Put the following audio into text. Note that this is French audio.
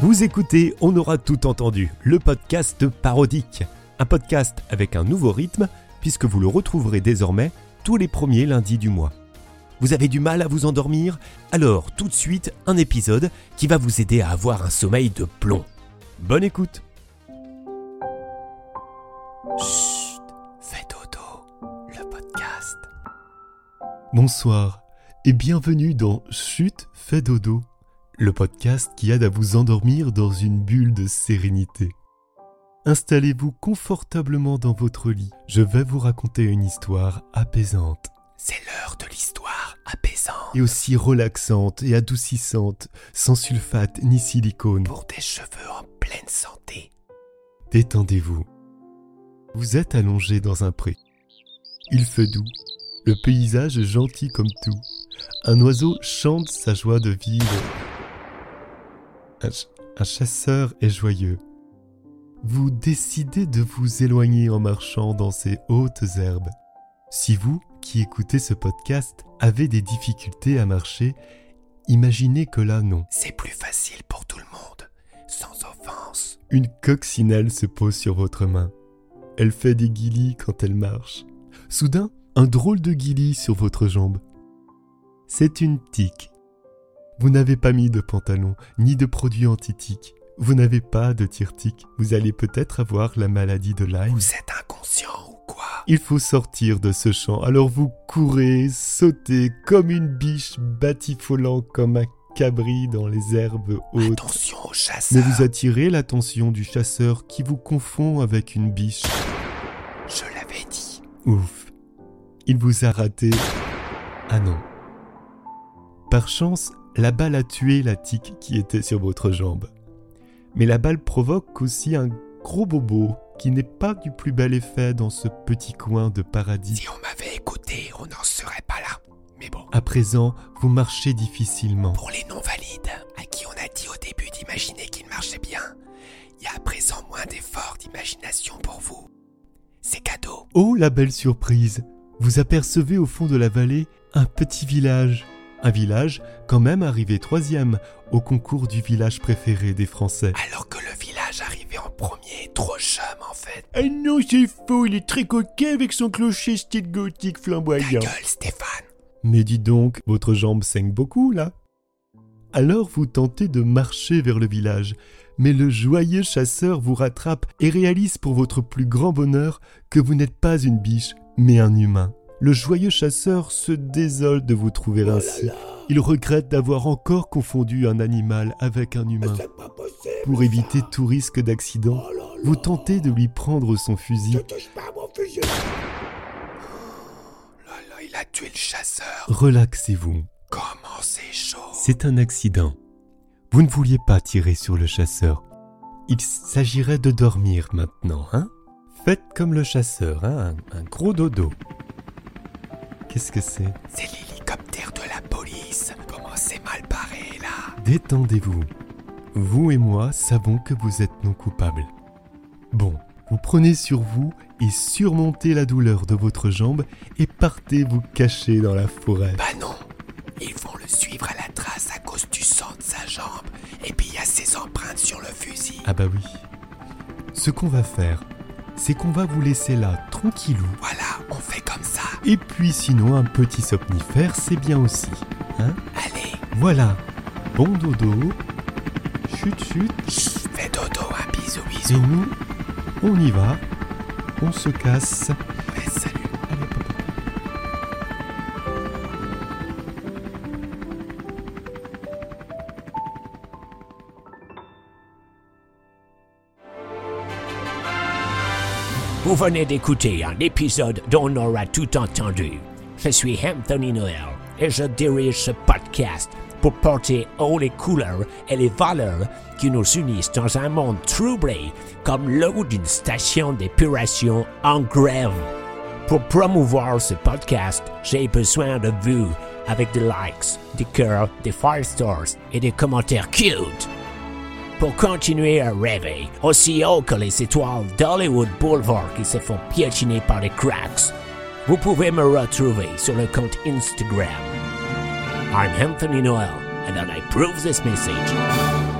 Vous écoutez On aura tout entendu, le podcast parodique. Un podcast avec un nouveau rythme, puisque vous le retrouverez désormais tous les premiers lundis du mois. Vous avez du mal à vous endormir? Alors tout de suite un épisode qui va vous aider à avoir un sommeil de plomb. Bonne écoute Chut, fais dodo, le podcast. Bonsoir et bienvenue dans Chut, fais dodo le podcast qui aide à vous endormir dans une bulle de sérénité. Installez-vous confortablement dans votre lit. Je vais vous raconter une histoire apaisante. C'est l'heure de l'histoire apaisante. Et aussi relaxante et adoucissante, sans sulfate ni silicone. Pour des cheveux en pleine santé. Détendez-vous. Vous êtes allongé dans un pré. Il fait doux. Le paysage est gentil comme tout. Un oiseau chante sa joie de vivre un, chasseur est joyeux. Vous décidez de vous éloigner en marchant dans ces hautes herbes. Si vous, qui écoutez ce podcast, avez des difficultés à marcher, imaginez que là non. C'est plus facile pour tout le monde, sans offense. Une coccinelle se pose sur votre main. Elle fait des guilis quand elle marche. Soudain, un drôle de guilis sur votre jambe. C'est une tique vous n'avez pas mis de pantalon, ni de produits antitiques. Vous n'avez pas de tirtique. Vous allez peut-être avoir la maladie de Lyme. Vous êtes inconscient ou quoi? Il faut sortir de ce champ. Alors vous courez, sautez comme une biche, batifolant comme un cabri dans les herbes hautes. Attention au chasseur. Mais vous attirez l'attention du chasseur qui vous confond avec une biche. Je l'avais dit. Ouf. Il vous a raté. Ah non. Par chance, la balle a tué la tique qui était sur votre jambe. Mais la balle provoque aussi un gros bobo qui n'est pas du plus bel effet dans ce petit coin de paradis. Si on m'avait écouté, on n'en serait pas là. Mais bon. À présent, vous marchez difficilement. Pour les non-valides, à qui on a dit au début d'imaginer qu'ils marchaient bien, il y a à présent moins d'efforts d'imagination pour vous. C'est cadeau. Oh, la belle surprise Vous apercevez au fond de la vallée un petit village un village quand même arrivé troisième au concours du village préféré des Français. Alors que le village arrivait en premier, trop chum en fait. Ah non, c'est faux, il est très coquet avec son clocher style gothique flamboyant. Ta gueule, Stéphane Mais dis donc, votre jambe saigne beaucoup là alors vous tentez de marcher vers le village, mais le joyeux chasseur vous rattrape et réalise pour votre plus grand bonheur que vous n'êtes pas une biche, mais un humain. Le joyeux chasseur se désole de vous trouver oh ainsi. Il regrette d'avoir encore confondu un animal avec un humain. Pour éviter tout risque d'accident, oh vous tentez de lui prendre son fusil. fusil. Oh il a tué le chasseur. Relaxez-vous. Comment c'est chaud C'est un accident. Vous ne vouliez pas tirer sur le chasseur. Il s'agirait de dormir maintenant, hein Faites comme le chasseur, hein un gros dodo. Qu'est-ce que c'est C'est l'hélicoptère de la police. Comment c'est mal barré là? Détendez-vous. Vous et moi savons que vous êtes non coupables. Bon, vous prenez sur vous et surmontez la douleur de votre jambe et partez vous cacher dans la forêt. Bah non, ils vont le suivre à la trace à cause du sang de sa jambe. Et puis il y a ses empreintes sur le fusil. Ah bah oui. Ce qu'on va faire, c'est qu'on va vous laisser là, tranquillou. Voilà, Et puis sinon, un petit somnifère, c'est bien aussi. Hein Allez. Voilà. Bon dodo. Chut, chut. Chut, fais dodo, un bisou, bisou. Et nous, on y va. On se casse. Vous venez d'écouter un épisode dont on aura tout entendu. Je suis Anthony Noël et je dirige ce podcast pour porter haut les couleurs et les valeurs qui nous unissent dans un monde troublé comme l'eau d'une station d'épuration en grève. Pour promouvoir ce podcast, j'ai besoin de vous avec des likes, des cœurs, des fire stars et des commentaires cute pour continuer à rêver aussi haut que les étoiles d'Hollywood Boulevard qui se font piétiner par les cracks. Vous pouvez me retrouver sur le compte Instagram. I'm Anthony Noel and I approve this message.